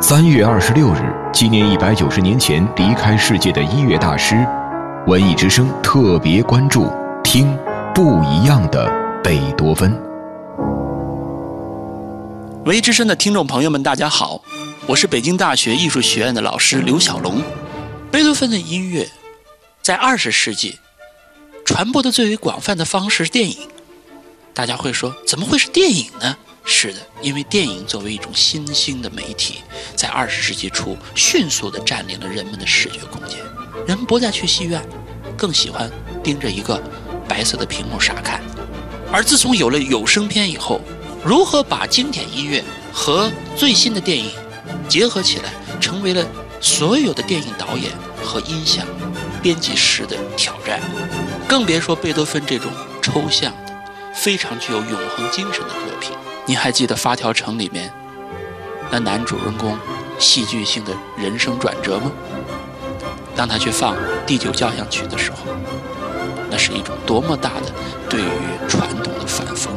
三月二十六日，纪念一百九十年前离开世界的音乐大师。文艺之声特别关注，听不一样的贝多芬。文艺之声的听众朋友们，大家好，我是北京大学艺术学院的老师刘小龙。贝多芬的音乐在二十世纪传播的最为广泛的方式是电影。大家会说，怎么会是电影呢？是的，因为电影作为一种新兴的媒体，在二十世纪初迅速地占领了人们的视觉空间。人们不再去戏院，更喜欢盯着一个白色的屏幕傻看。而自从有了有声片以后，如何把经典音乐和最新的电影结合起来，成为了所有的电影导演和音响编辑师的挑战。更别说贝多芬这种抽象的、非常具有永恒精神的作品。你还记得《发条城》里面那男主人公戏剧性的人生转折吗？当他去放第九交响曲的时候，那是一种多么大的对于传统的反讽。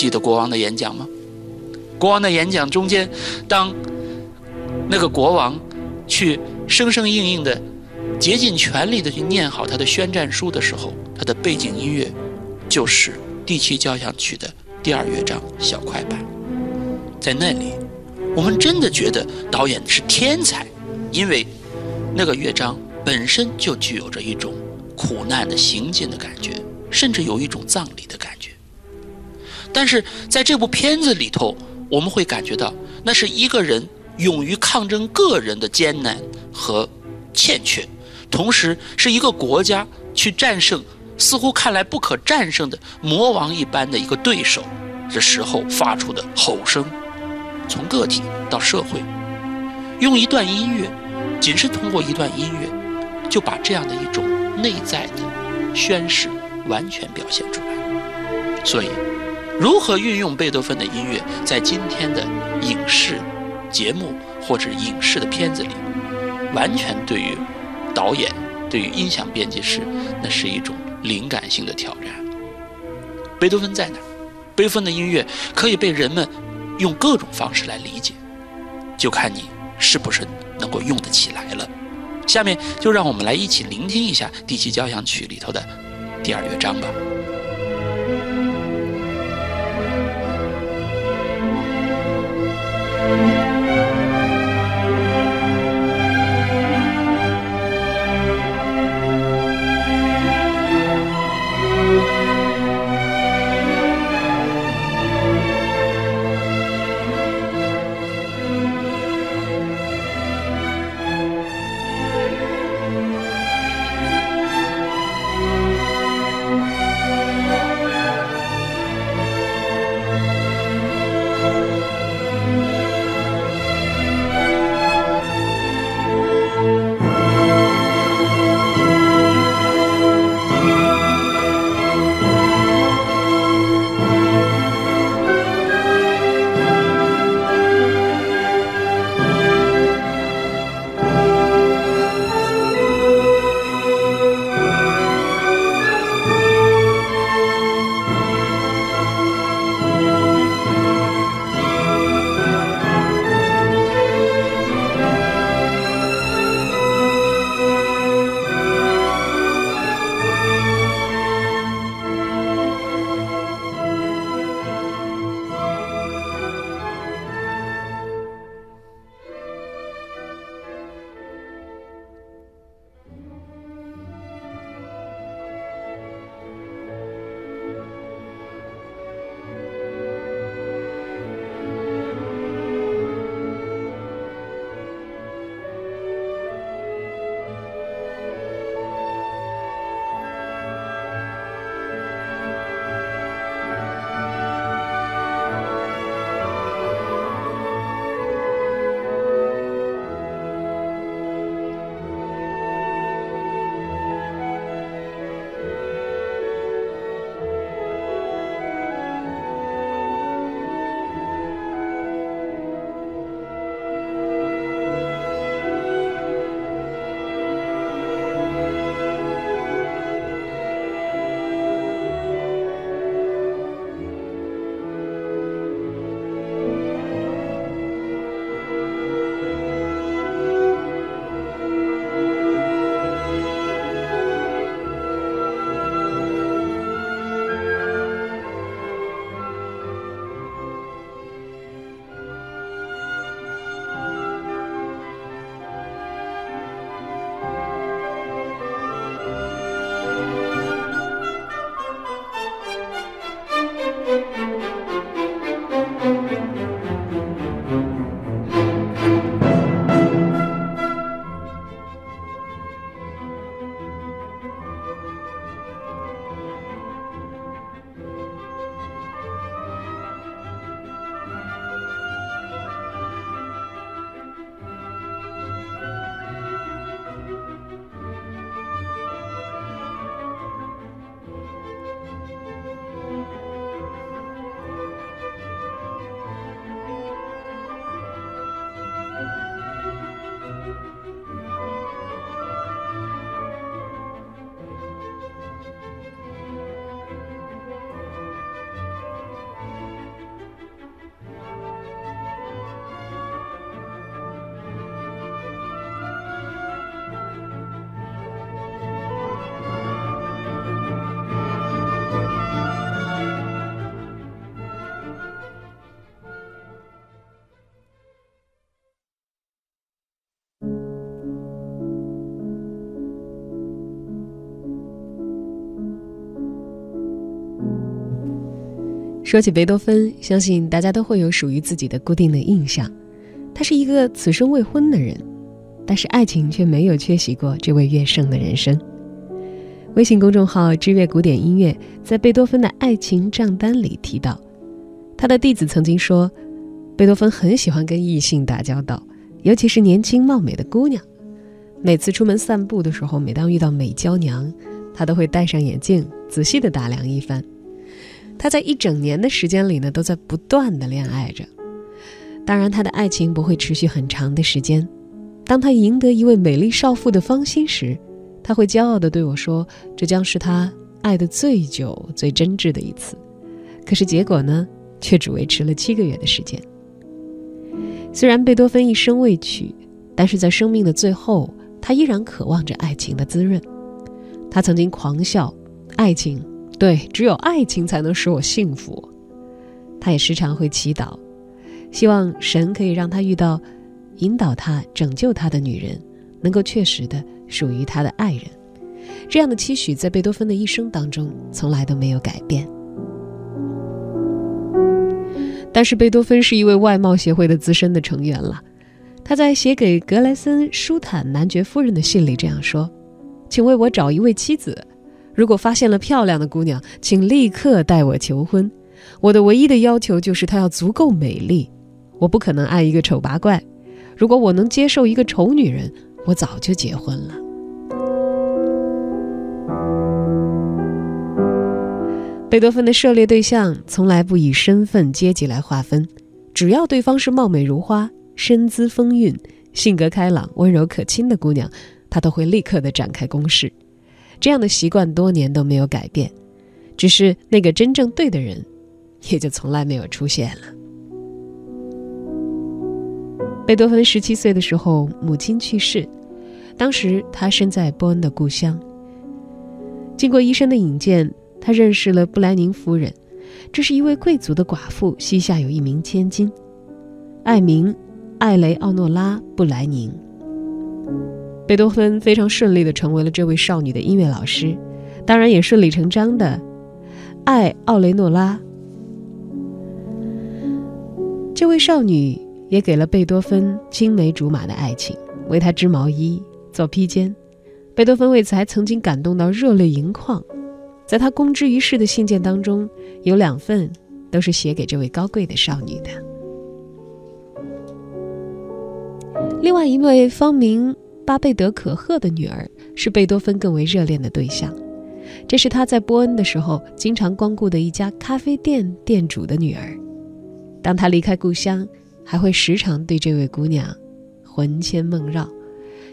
记得国王的演讲吗？国王的演讲中间，当那个国王去生生硬硬的、竭尽全力的去念好他的宣战书的时候，他的背景音乐就是第七交响曲的第二乐章小快板。在那里，我们真的觉得导演是天才，因为那个乐章本身就具有着一种苦难的行进的感觉，甚至有一种葬礼的感觉。但是在这部片子里头，我们会感觉到那是一个人勇于抗争个人的艰难和欠缺，同时是一个国家去战胜似乎看来不可战胜的魔王一般的一个对手的时候发出的吼声。从个体到社会，用一段音乐，仅是通过一段音乐，就把这样的一种内在的宣誓完全表现出来。所以。如何运用贝多芬的音乐在今天的影视节目或者影视的片子里，完全对于导演、对于音响编辑师，那是一种灵感性的挑战。贝多芬在哪？贝多芬的音乐可以被人们用各种方式来理解，就看你是不是能够用得起来了。下面就让我们来一起聆听一下第七交响曲里头的第二乐章吧。说起贝多芬，相信大家都会有属于自己的固定的印象。他是一个此生未婚的人，但是爱情却没有缺席过这位乐圣的人生。微信公众号“知乐古典音乐”在贝多芬的爱情账单里提到，他的弟子曾经说，贝多芬很喜欢跟异性打交道，尤其是年轻貌美的姑娘。每次出门散步的时候，每当遇到美娇娘，他都会戴上眼镜，仔细地打量一番。他在一整年的时间里呢，都在不断的恋爱着。当然，他的爱情不会持续很长的时间。当他赢得一位美丽少妇的芳心时，他会骄傲地对我说：“这将是他爱的最久、最真挚的一次。”可是结果呢，却只维持了七个月的时间。虽然贝多芬一生未娶，但是在生命的最后，他依然渴望着爱情的滋润。他曾经狂笑：“爱情。”对，只有爱情才能使我幸福。他也时常会祈祷，希望神可以让他遇到引导他、拯救他的女人，能够确实的属于他的爱人。这样的期许在贝多芬的一生当中从来都没有改变。但是贝多芬是一位外貌协会的资深的成员了。他在写给格莱森舒坦男爵夫人的信里这样说：“请为我找一位妻子。”如果发现了漂亮的姑娘，请立刻带我求婚。我的唯一的要求就是她要足够美丽。我不可能爱一个丑八怪。如果我能接受一个丑女人，我早就结婚了。贝多芬的涉猎对象从来不以身份阶级来划分，只要对方是貌美如花、身姿风韵、性格开朗、温柔可亲的姑娘，他都会立刻的展开攻势。这样的习惯多年都没有改变，只是那个真正对的人，也就从来没有出现了。贝多芬十七岁的时候，母亲去世，当时他身在波恩的故乡。经过医生的引荐，他认识了布莱宁夫人，这是一位贵族的寡妇，膝下有一名千金，爱名艾雷奥诺拉·布莱宁。贝多芬非常顺利地成为了这位少女的音乐老师，当然也顺理成章的爱奥雷诺拉。这位少女也给了贝多芬青梅竹马的爱情，为他织毛衣、做披肩。贝多芬为此还曾经感动到热泪盈眶。在他公之于世的信件当中，有两份都是写给这位高贵的少女的。另外一位芳名。巴贝德可赫的女儿是贝多芬更为热恋的对象，这是他在波恩的时候经常光顾的一家咖啡店店主的女儿。当他离开故乡，还会时常对这位姑娘魂牵梦绕，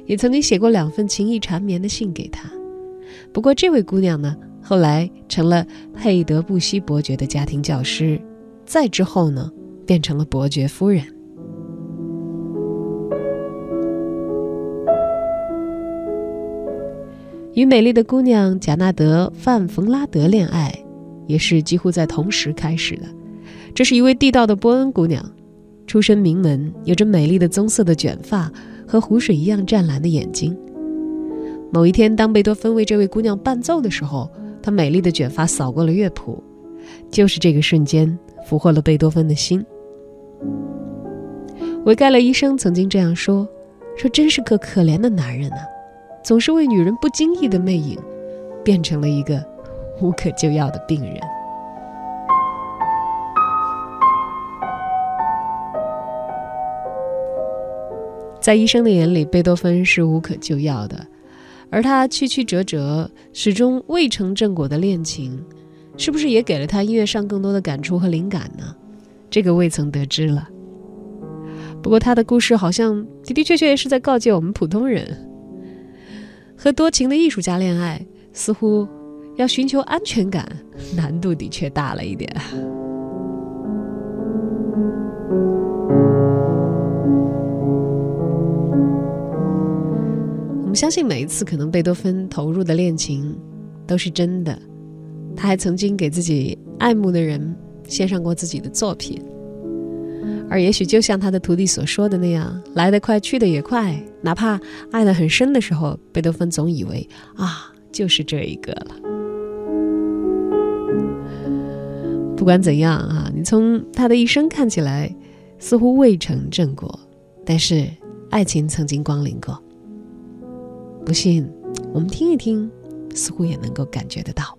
也曾经写过两份情意缠绵的信给她。不过，这位姑娘呢，后来成了佩德布西伯爵的家庭教师，再之后呢，变成了伯爵夫人。与美丽的姑娘贾纳德·范冯拉德恋爱，也是几乎在同时开始的。这是一位地道的波恩姑娘，出身名门，有着美丽的棕色的卷发和湖水一样湛蓝的眼睛。某一天，当贝多芬为这位姑娘伴奏的时候，她美丽的卷发扫过了乐谱，就是这个瞬间俘获了贝多芬的心。维盖勒医生曾经这样说：“说真是个可怜的男人啊。”总是为女人不经意的魅影，变成了一个无可救药的病人。在医生的眼里，贝多芬是无可救药的，而他曲曲折折、始终未成正果的恋情，是不是也给了他音乐上更多的感触和灵感呢？这个未曾得知了。不过他的故事好像的的确确是在告诫我们普通人。和多情的艺术家恋爱，似乎要寻求安全感，难度的确大了一点。我们相信，每一次可能贝多芬投入的恋情都是真的。他还曾经给自己爱慕的人献上过自己的作品。而也许就像他的徒弟所说的那样，来得快，去得也快。哪怕爱得很深的时候，贝多芬总以为啊，就是这一个了。不。管怎样啊，你从他的一生看起来，似乎未成正果，但是爱情曾经光临过。不信，我们听一听，似乎也能够感觉得到。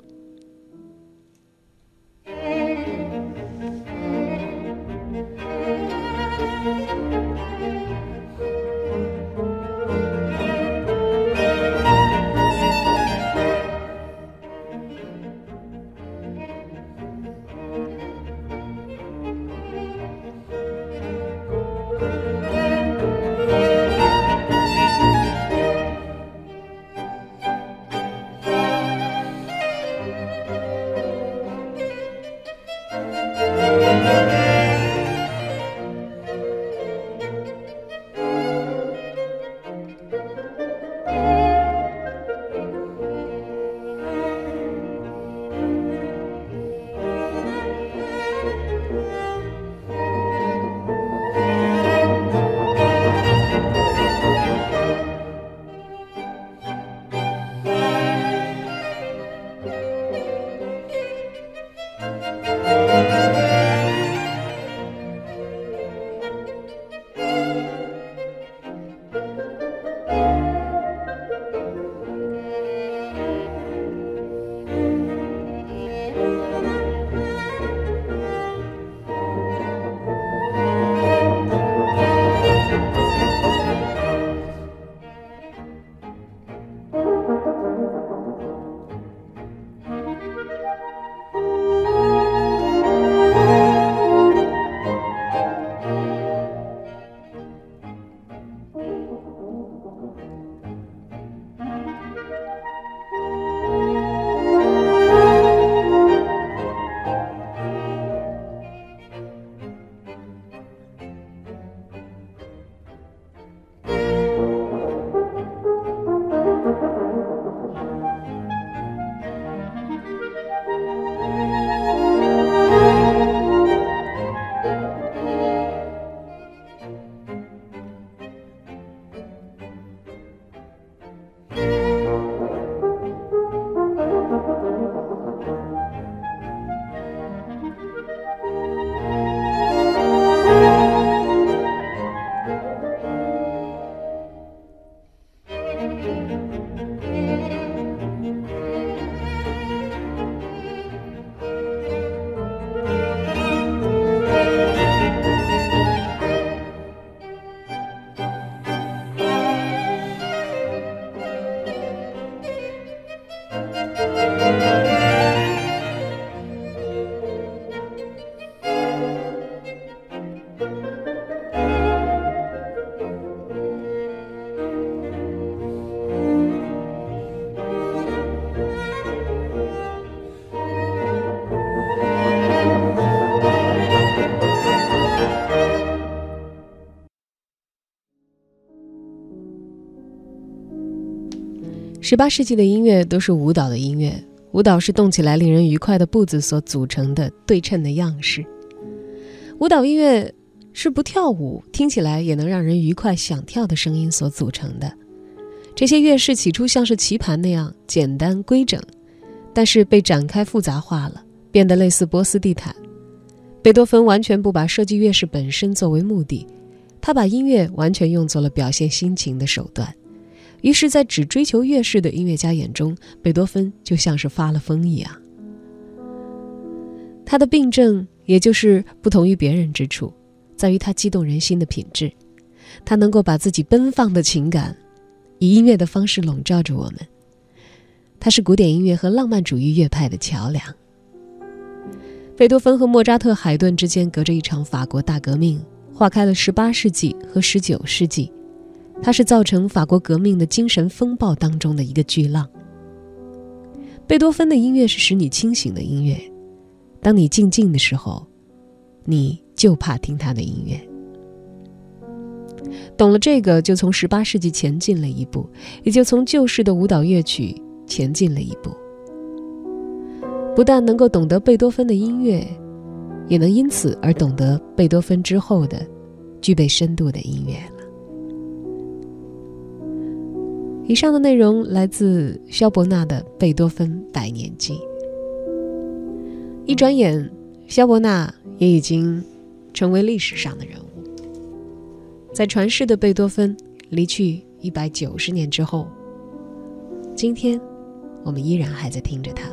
十八世纪的音乐都是舞蹈的音乐，舞蹈是动起来令人愉快的步子所组成的对称的样式。舞蹈音乐是不跳舞听起来也能让人愉快想跳的声音所组成的。这些乐式起初像是棋盘那样简单规整，但是被展开复杂化了，变得类似波斯地毯。贝多芬完全不把设计乐式本身作为目的，他把音乐完全用作了表现心情的手段。于是，在只追求乐式的音乐家眼中，贝多芬就像是发了疯一样。他的病症，也就是不同于别人之处，在于他激动人心的品质。他能够把自己奔放的情感，以音乐的方式笼罩着我们。他是古典音乐和浪漫主义乐派的桥梁。贝多芬和莫扎特、海顿之间隔着一场法国大革命，划开了18世纪和19世纪。它是造成法国革命的精神风暴当中的一个巨浪。贝多芬的音乐是使你清醒的音乐，当你静静的时候，你就怕听他的音乐。懂了这个，就从十八世纪前进了一步，也就从旧式的舞蹈乐曲前进了一步。不但能够懂得贝多芬的音乐，也能因此而懂得贝多芬之后的具备深度的音乐。以上的内容来自肖伯纳的《贝多芬百年记》。一转眼，肖伯纳也已经成为历史上的人物。在传世的贝多芬离去一百九十年之后，今天我们依然还在听着他。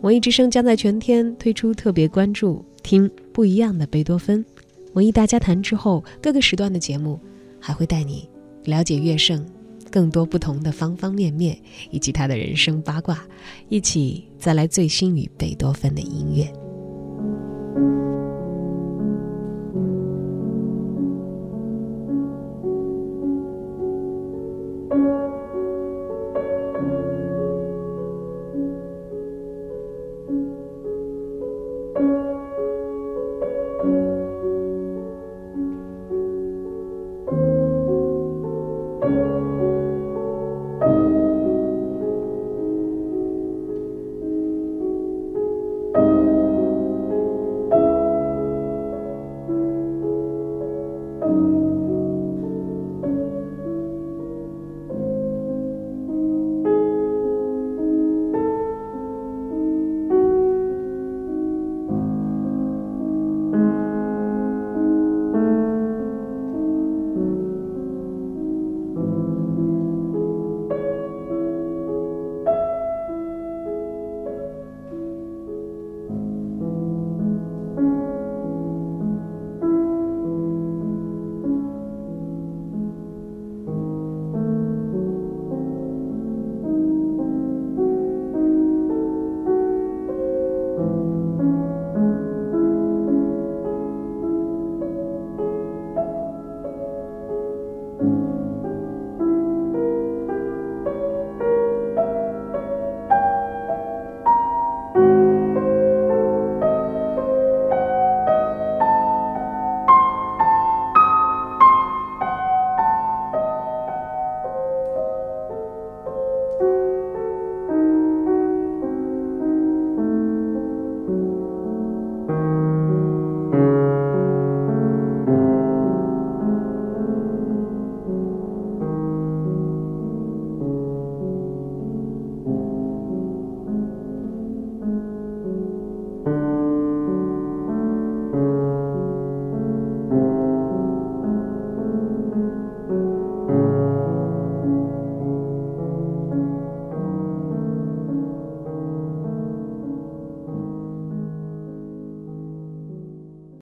文艺之声将在全天推出特别关注，听不一样的贝多芬。文艺大家谈之后，各个时段的节目还会带你了解乐圣更多不同的方方面面，以及他的人生八卦，一起再来最新与贝多芬的音乐。